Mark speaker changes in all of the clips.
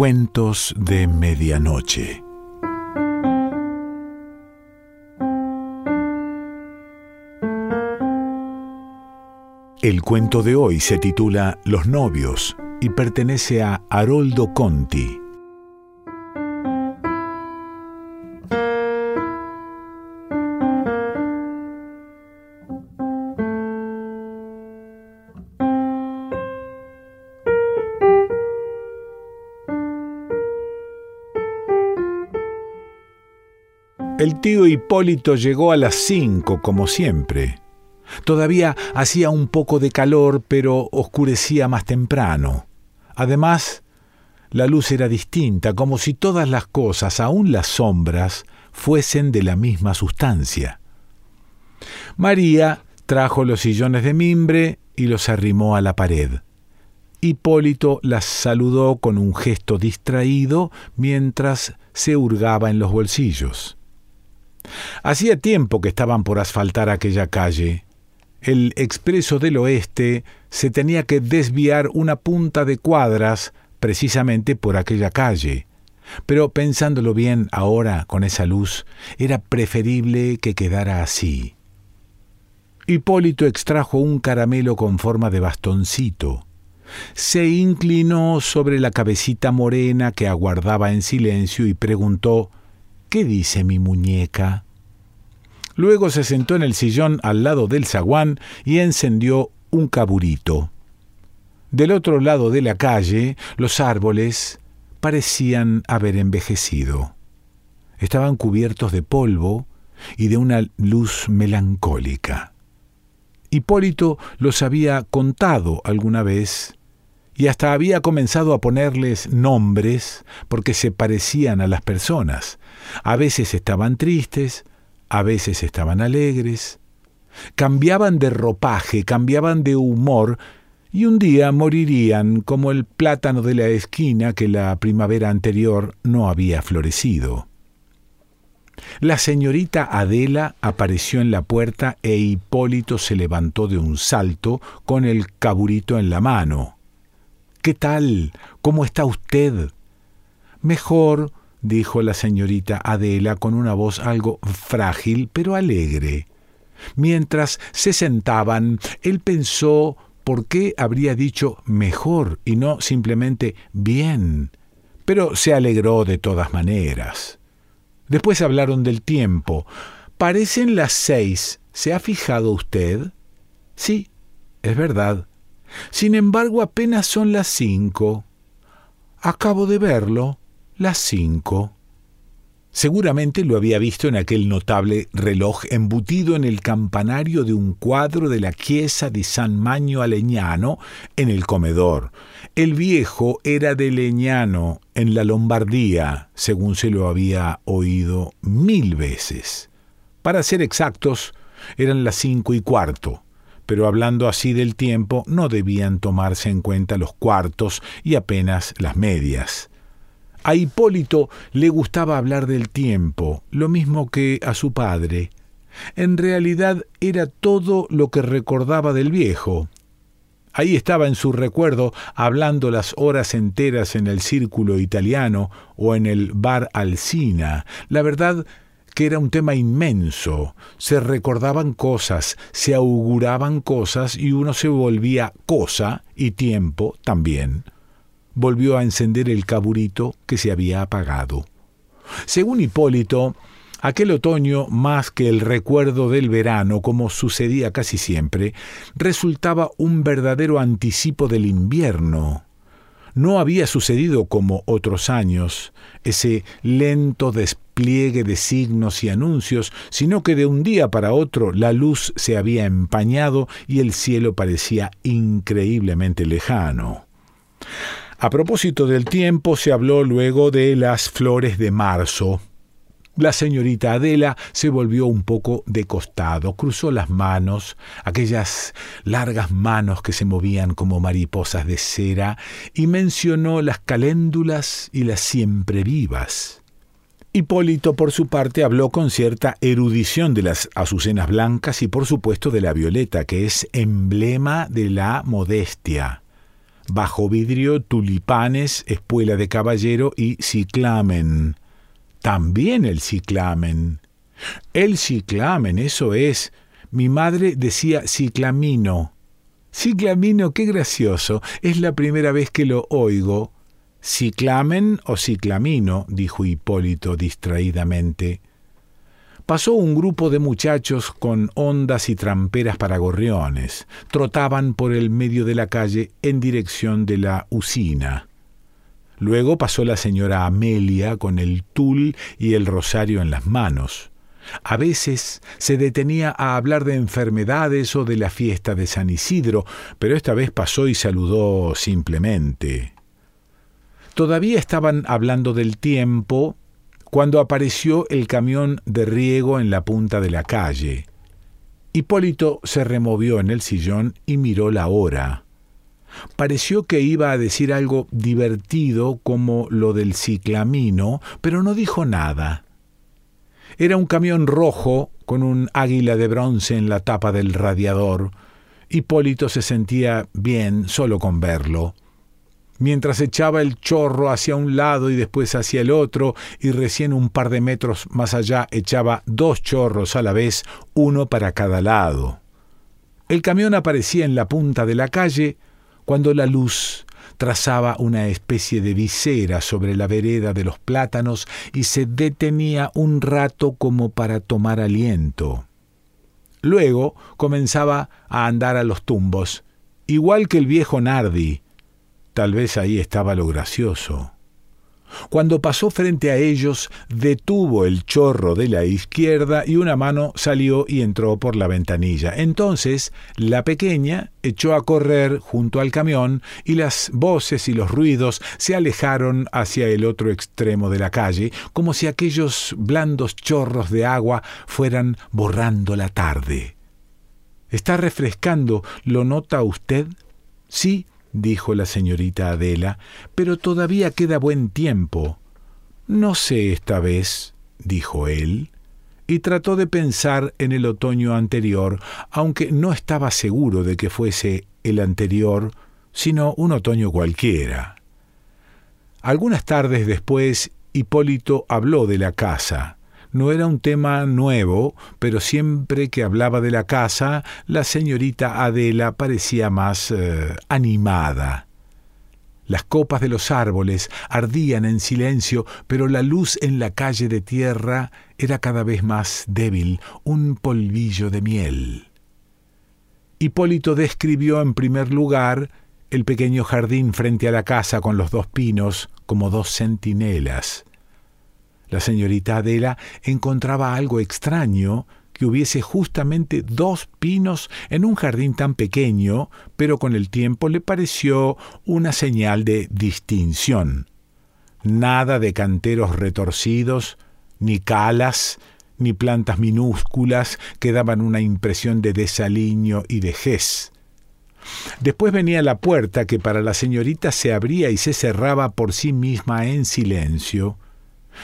Speaker 1: Cuentos de Medianoche. El cuento de hoy se titula Los novios y pertenece a Haroldo Conti. El tío Hipólito llegó a las cinco, como siempre. Todavía hacía un poco de calor, pero oscurecía más temprano. Además, la luz era distinta, como si todas las cosas, aun las sombras, fuesen de la misma sustancia. María trajo los sillones de mimbre y los arrimó a la pared. Hipólito las saludó con un gesto distraído mientras se hurgaba en los bolsillos. Hacía tiempo que estaban por asfaltar aquella calle. El expreso del oeste se tenía que desviar una punta de cuadras precisamente por aquella calle. Pero pensándolo bien ahora con esa luz, era preferible que quedara así. Hipólito extrajo un caramelo con forma de bastoncito. Se inclinó sobre la cabecita morena que aguardaba en silencio y preguntó ¿Qué dice mi muñeca? Luego se sentó en el sillón al lado del zaguán y encendió un caburito. Del otro lado de la calle, los árboles parecían haber envejecido. Estaban cubiertos de polvo y de una luz melancólica. Hipólito los había contado alguna vez y hasta había comenzado a ponerles nombres porque se parecían a las personas. A veces estaban tristes, a veces estaban alegres, cambiaban de ropaje, cambiaban de humor, y un día morirían como el plátano de la esquina que la primavera anterior no había florecido. La señorita Adela apareció en la puerta e Hipólito se levantó de un salto con el caburito en la mano. ¿Qué tal? ¿Cómo está usted? Mejor, dijo la señorita Adela con una voz algo frágil, pero alegre. Mientras se sentaban, él pensó por qué habría dicho mejor y no simplemente bien, pero se alegró de todas maneras. Después hablaron del tiempo. Parecen las seis. ¿Se ha fijado usted? Sí, es verdad. Sin embargo, apenas son las cinco. Acabo de verlo, las cinco. Seguramente lo había visto en aquel notable reloj embutido en el campanario de un cuadro de la Chiesa di San Magno a Leñano en el comedor. El viejo era de Leñano, en la Lombardía, según se lo había oído mil veces. Para ser exactos, eran las cinco y cuarto pero hablando así del tiempo no debían tomarse en cuenta los cuartos y apenas las medias. A Hipólito le gustaba hablar del tiempo, lo mismo que a su padre. En realidad era todo lo que recordaba del viejo. Ahí estaba en su recuerdo hablando las horas enteras en el círculo italiano o en el bar Alcina. La verdad que era un tema inmenso. Se recordaban cosas, se auguraban cosas y uno se volvía cosa y tiempo también. Volvió a encender el caburito que se había apagado. Según Hipólito, aquel otoño, más que el recuerdo del verano, como sucedía casi siempre, resultaba un verdadero anticipo del invierno no había sucedido como otros años, ese lento despliegue de signos y anuncios, sino que de un día para otro la luz se había empañado y el cielo parecía increíblemente lejano. A propósito del tiempo, se habló luego de las flores de marzo, la señorita Adela se volvió un poco de costado, cruzó las manos, aquellas largas manos que se movían como mariposas de cera, y mencionó las caléndulas y las siempre vivas. Hipólito, por su parte, habló con cierta erudición de las azucenas blancas y, por supuesto, de la violeta, que es emblema de la modestia. bajo vidrio, tulipanes, espuela de caballero y ciclamen. También el ciclamen. El ciclamen, eso es. Mi madre decía ciclamino. Ciclamino, qué gracioso. Es la primera vez que lo oigo. Ciclamen o ciclamino, dijo Hipólito distraídamente. Pasó un grupo de muchachos con ondas y tramperas para gorriones. Trotaban por el medio de la calle en dirección de la usina. Luego pasó la señora Amelia con el tul y el rosario en las manos. A veces se detenía a hablar de enfermedades o de la fiesta de San Isidro, pero esta vez pasó y saludó simplemente. Todavía estaban hablando del tiempo cuando apareció el camión de riego en la punta de la calle. Hipólito se removió en el sillón y miró la hora. Pareció que iba a decir algo divertido como lo del ciclamino, pero no dijo nada. Era un camión rojo con un águila de bronce en la tapa del radiador. Hipólito se sentía bien solo con verlo mientras echaba el chorro hacia un lado y después hacia el otro, y recién un par de metros más allá echaba dos chorros a la vez, uno para cada lado. El camión aparecía en la punta de la calle cuando la luz trazaba una especie de visera sobre la vereda de los plátanos y se detenía un rato como para tomar aliento. Luego comenzaba a andar a los tumbos, igual que el viejo Nardi, Tal vez ahí estaba lo gracioso. Cuando pasó frente a ellos, detuvo el chorro de la izquierda y una mano salió y entró por la ventanilla. Entonces la pequeña echó a correr junto al camión y las voces y los ruidos se alejaron hacia el otro extremo de la calle, como si aquellos blandos chorros de agua fueran borrando la tarde. ¿Está refrescando? ¿Lo nota usted? Sí, dijo la señorita Adela, pero todavía queda buen tiempo. No sé esta vez, dijo él, y trató de pensar en el otoño anterior, aunque no estaba seguro de que fuese el anterior, sino un otoño cualquiera. Algunas tardes después, Hipólito habló de la casa. No era un tema nuevo, pero siempre que hablaba de la casa, la señorita Adela parecía más eh, animada. Las copas de los árboles ardían en silencio, pero la luz en la calle de tierra era cada vez más débil, un polvillo de miel. Hipólito describió en primer lugar el pequeño jardín frente a la casa con los dos pinos como dos centinelas. La señorita Adela encontraba algo extraño que hubiese justamente dos pinos en un jardín tan pequeño, pero con el tiempo le pareció una señal de distinción. Nada de canteros retorcidos, ni calas, ni plantas minúsculas que daban una impresión de desaliño y vejez. Después venía la puerta que para la señorita se abría y se cerraba por sí misma en silencio,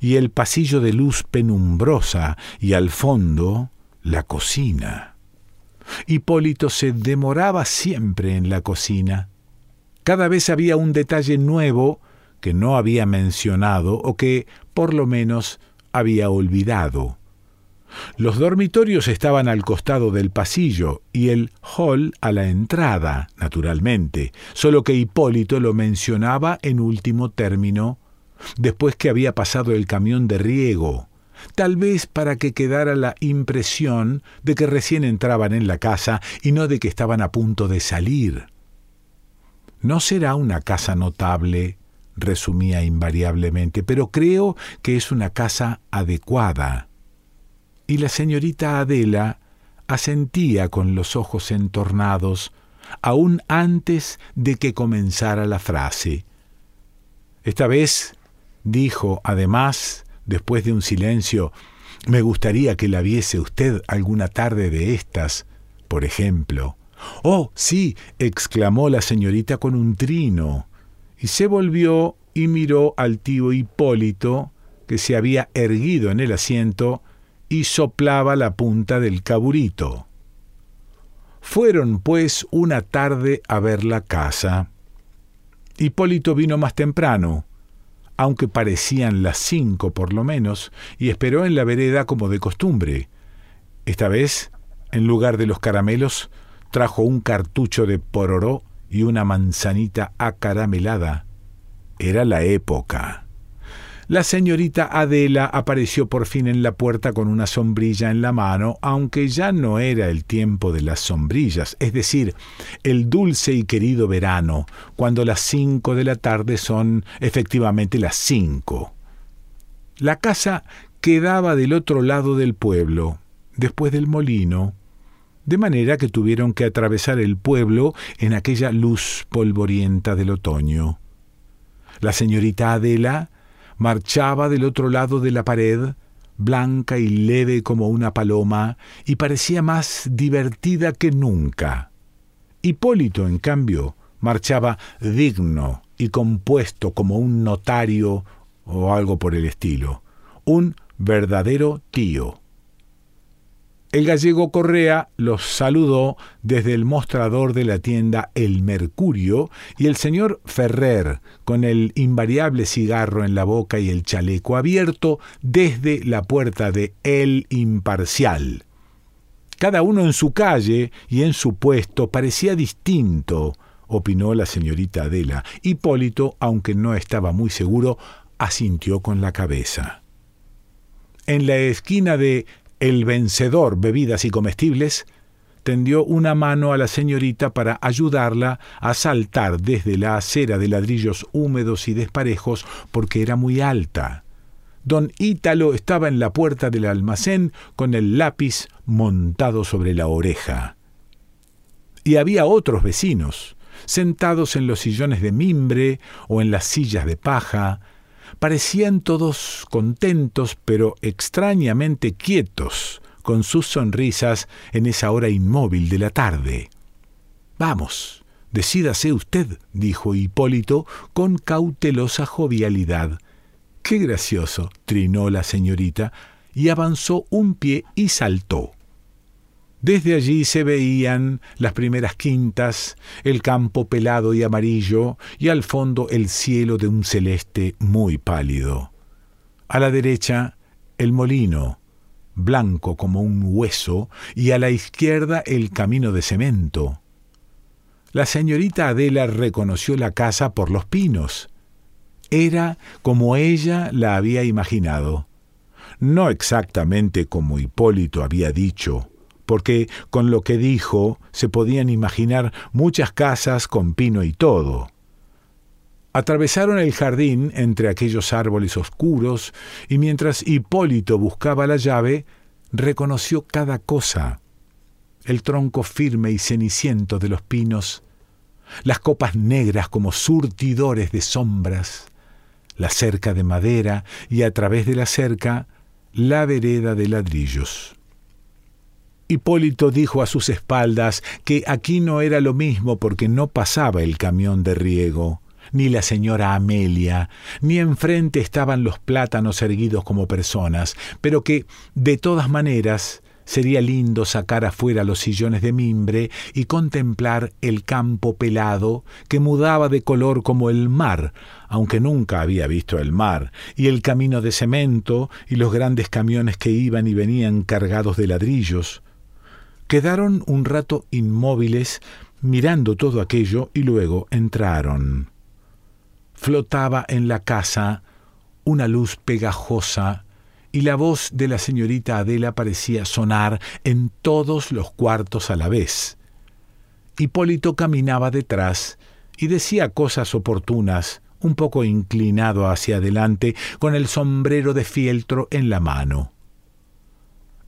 Speaker 1: y el pasillo de luz penumbrosa, y al fondo la cocina. Hipólito se demoraba siempre en la cocina. Cada vez había un detalle nuevo que no había mencionado o que, por lo menos, había olvidado. Los dormitorios estaban al costado del pasillo y el hall a la entrada, naturalmente, solo que Hipólito lo mencionaba en último término después que había pasado el camión de riego, tal vez para que quedara la impresión de que recién entraban en la casa y no de que estaban a punto de salir. No será una casa notable, resumía invariablemente, pero creo que es una casa adecuada. Y la señorita Adela asentía con los ojos entornados, aún antes de que comenzara la frase. Esta vez Dijo, además, después de un silencio, me gustaría que la viese usted alguna tarde de estas, por ejemplo. Oh, sí, exclamó la señorita con un trino, y se volvió y miró al tío Hipólito, que se había erguido en el asiento y soplaba la punta del caburito. Fueron, pues, una tarde a ver la casa. Hipólito vino más temprano, aunque parecían las cinco por lo menos, y esperó en la vereda como de costumbre. Esta vez, en lugar de los caramelos, trajo un cartucho de pororó y una manzanita acaramelada. Era la época. La señorita Adela apareció por fin en la puerta con una sombrilla en la mano, aunque ya no era el tiempo de las sombrillas, es decir, el dulce y querido verano, cuando las cinco de la tarde son efectivamente las cinco. La casa quedaba del otro lado del pueblo, después del molino, de manera que tuvieron que atravesar el pueblo en aquella luz polvorienta del otoño. La señorita Adela marchaba del otro lado de la pared, blanca y leve como una paloma, y parecía más divertida que nunca. Hipólito, en cambio, marchaba digno y compuesto como un notario o algo por el estilo, un verdadero tío. El gallego Correa los saludó desde el mostrador de la tienda El Mercurio y el señor Ferrer, con el invariable cigarro en la boca y el chaleco abierto, desde la puerta de El Imparcial. Cada uno en su calle y en su puesto parecía distinto, opinó la señorita Adela. Hipólito, aunque no estaba muy seguro, asintió con la cabeza. En la esquina de el vencedor bebidas y comestibles tendió una mano a la señorita para ayudarla a saltar desde la acera de ladrillos húmedos y desparejos porque era muy alta. Don Ítalo estaba en la puerta del almacén con el lápiz montado sobre la oreja. Y había otros vecinos, sentados en los sillones de mimbre o en las sillas de paja, Parecían todos contentos, pero extrañamente quietos, con sus sonrisas en esa hora inmóvil de la tarde. Vamos, decídase usted, dijo Hipólito con cautelosa jovialidad. Qué gracioso, trinó la señorita, y avanzó un pie y saltó. Desde allí se veían las primeras quintas, el campo pelado y amarillo, y al fondo el cielo de un celeste muy pálido. A la derecha, el molino, blanco como un hueso, y a la izquierda el camino de cemento. La señorita Adela reconoció la casa por los pinos. Era como ella la había imaginado. No exactamente como Hipólito había dicho, porque con lo que dijo se podían imaginar muchas casas con pino y todo. Atravesaron el jardín entre aquellos árboles oscuros y mientras Hipólito buscaba la llave, reconoció cada cosa. El tronco firme y ceniciento de los pinos, las copas negras como surtidores de sombras, la cerca de madera y a través de la cerca la vereda de ladrillos. Hipólito dijo a sus espaldas que aquí no era lo mismo porque no pasaba el camión de riego, ni la señora Amelia, ni enfrente estaban los plátanos erguidos como personas, pero que, de todas maneras, sería lindo sacar afuera los sillones de mimbre y contemplar el campo pelado que mudaba de color como el mar, aunque nunca había visto el mar, y el camino de cemento y los grandes camiones que iban y venían cargados de ladrillos, Quedaron un rato inmóviles mirando todo aquello y luego entraron. Flotaba en la casa una luz pegajosa y la voz de la señorita Adela parecía sonar en todos los cuartos a la vez. Hipólito caminaba detrás y decía cosas oportunas, un poco inclinado hacia adelante, con el sombrero de fieltro en la mano.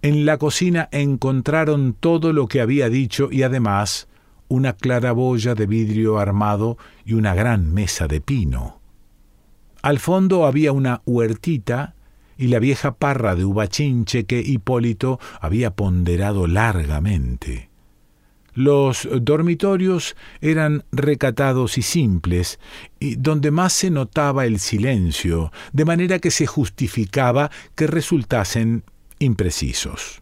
Speaker 1: En la cocina encontraron todo lo que había dicho y además una claraboya de vidrio armado y una gran mesa de pino. Al fondo había una huertita y la vieja parra de uvachinche que Hipólito había ponderado largamente. Los dormitorios eran recatados y simples, y donde más se notaba el silencio, de manera que se justificaba que resultasen imprecisos.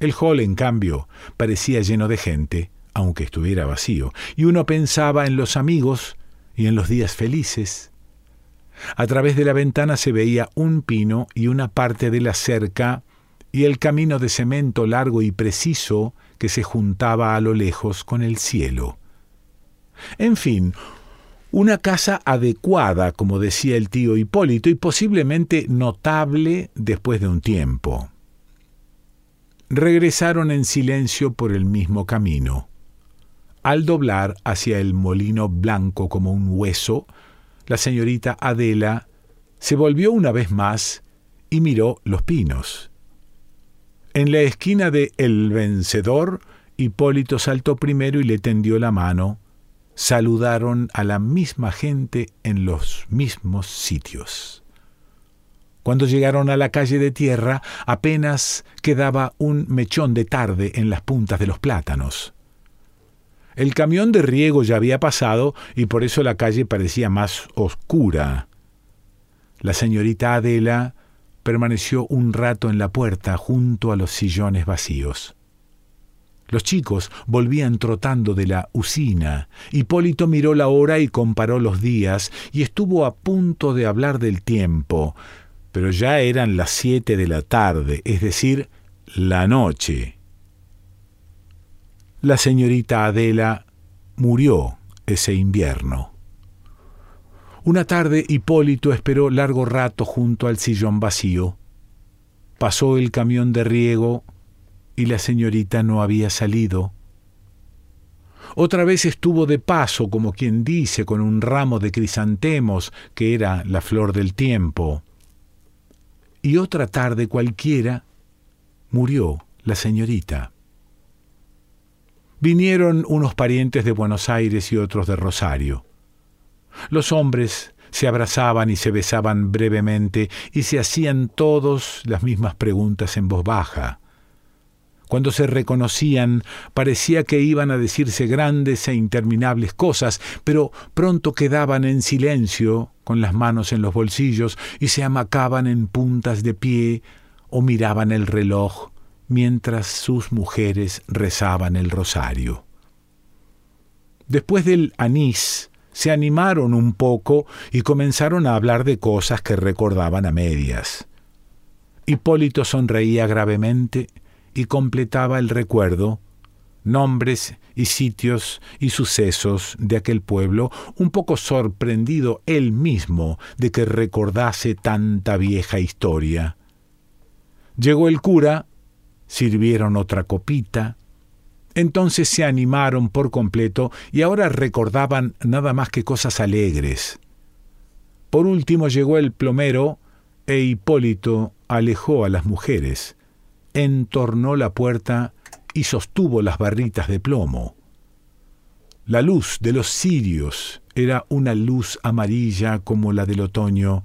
Speaker 1: El hall, en cambio, parecía lleno de gente, aunque estuviera vacío, y uno pensaba en los amigos y en los días felices. A través de la ventana se veía un pino y una parte de la cerca y el camino de cemento largo y preciso que se juntaba a lo lejos con el cielo. En fin, una casa adecuada, como decía el tío Hipólito, y posiblemente notable después de un tiempo. Regresaron en silencio por el mismo camino. Al doblar hacia el molino blanco como un hueso, la señorita Adela se volvió una vez más y miró los pinos. En la esquina de El Vencedor, Hipólito saltó primero y le tendió la mano. Saludaron a la misma gente en los mismos sitios. Cuando llegaron a la calle de tierra, apenas quedaba un mechón de tarde en las puntas de los plátanos. El camión de riego ya había pasado y por eso la calle parecía más oscura. La señorita Adela permaneció un rato en la puerta junto a los sillones vacíos. Los chicos volvían trotando de la usina. Hipólito miró la hora y comparó los días y estuvo a punto de hablar del tiempo, pero ya eran las siete de la tarde, es decir, la noche. La señorita Adela murió ese invierno. Una tarde Hipólito esperó largo rato junto al sillón vacío. Pasó el camión de riego y la señorita no había salido. Otra vez estuvo de paso, como quien dice, con un ramo de crisantemos, que era la flor del tiempo. Y otra tarde cualquiera murió la señorita. Vinieron unos parientes de Buenos Aires y otros de Rosario. Los hombres se abrazaban y se besaban brevemente y se hacían todos las mismas preguntas en voz baja. Cuando se reconocían, parecía que iban a decirse grandes e interminables cosas, pero pronto quedaban en silencio, con las manos en los bolsillos, y se amacaban en puntas de pie o miraban el reloj mientras sus mujeres rezaban el rosario. Después del anís, se animaron un poco y comenzaron a hablar de cosas que recordaban a medias. Hipólito sonreía gravemente y completaba el recuerdo, nombres y sitios y sucesos de aquel pueblo, un poco sorprendido él mismo de que recordase tanta vieja historia. Llegó el cura sirvieron otra copita, entonces se animaron por completo y ahora recordaban nada más que cosas alegres. Por último llegó el plomero e Hipólito alejó a las mujeres, entornó la puerta y sostuvo las barritas de plomo. La luz de los cirios era una luz amarilla como la del otoño,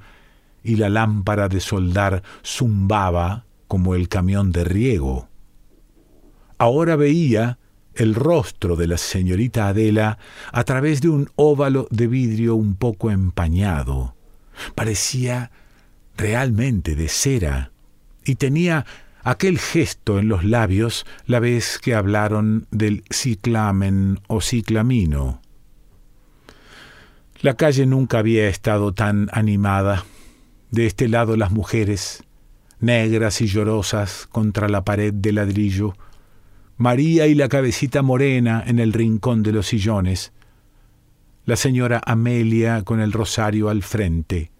Speaker 1: y la lámpara de soldar zumbaba como el camión de riego. Ahora veía el rostro de la señorita Adela a través de un óvalo de vidrio un poco empañado. Parecía realmente de cera y tenía aquel gesto en los labios la vez que hablaron del ciclamen o ciclamino. La calle nunca había estado tan animada. De este lado las mujeres, negras y llorosas contra la pared de ladrillo, María y la cabecita morena en el rincón de los sillones, la señora Amelia con el rosario al frente.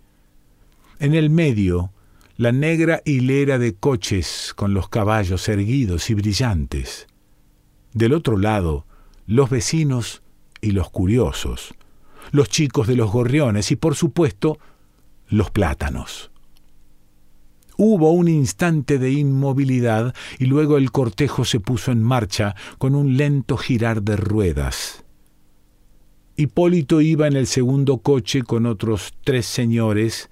Speaker 1: En el medio, la negra hilera de coches con los caballos erguidos y brillantes. Del otro lado, los vecinos y los curiosos, los chicos de los gorriones y, por supuesto, los plátanos. Hubo un instante de inmovilidad y luego el cortejo se puso en marcha con un lento girar de ruedas. Hipólito iba en el segundo coche con otros tres señores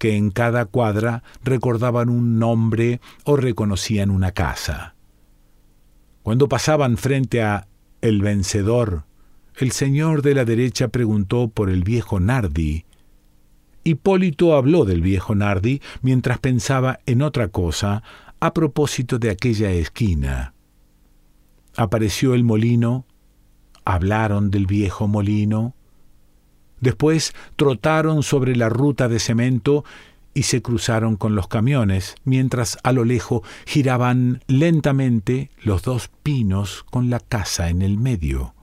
Speaker 1: que en cada cuadra recordaban un nombre o reconocían una casa. Cuando pasaban frente a El Vencedor, el señor de la derecha preguntó por el viejo Nardi, Hipólito habló del viejo Nardi mientras pensaba en otra cosa a propósito de aquella esquina. Apareció el molino, hablaron del viejo molino, Después trotaron sobre la ruta de cemento y se cruzaron con los camiones, mientras a lo lejos giraban lentamente los dos pinos con la casa en el medio.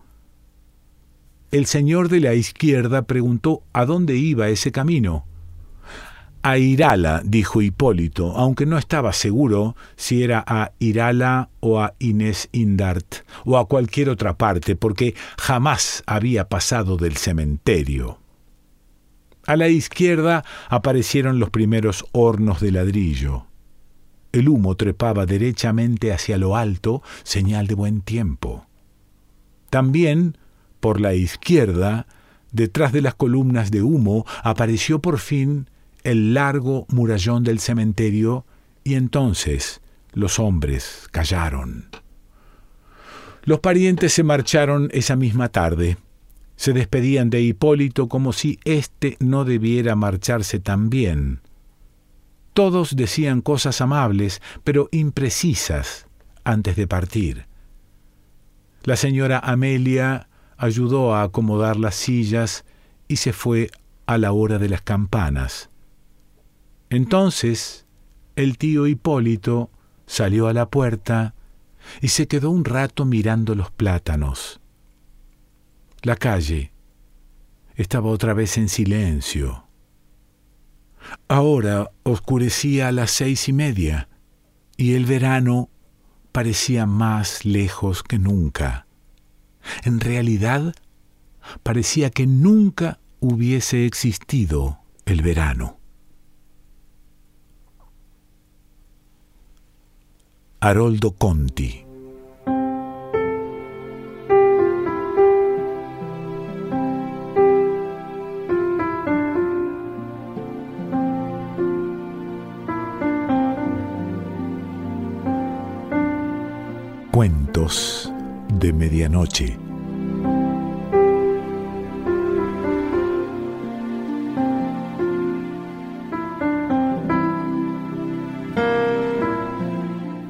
Speaker 1: El señor de la izquierda preguntó a dónde iba ese camino. A Irala, dijo Hipólito, aunque no estaba seguro si era a Irala o a Inés Indart o a cualquier otra parte, porque jamás había pasado del cementerio. A la izquierda aparecieron los primeros hornos de ladrillo. El humo trepaba derechamente hacia lo alto, señal de buen tiempo. También, por la izquierda, detrás de las columnas de humo, apareció por fin el largo murallón del cementerio y entonces los hombres callaron. Los parientes se marcharon esa misma tarde. Se despedían de Hipólito como si éste no debiera marcharse también. Todos decían cosas amables, pero imprecisas, antes de partir. La señora Amelia ayudó a acomodar las sillas y se fue a la hora de las campanas. Entonces el tío Hipólito salió a la puerta y se quedó un rato mirando los plátanos. La calle estaba otra vez en silencio. Ahora oscurecía a las seis y media y el verano parecía más lejos que nunca. En realidad, parecía que nunca hubiese existido el verano. Haroldo Conti Cuentos de Medianoche.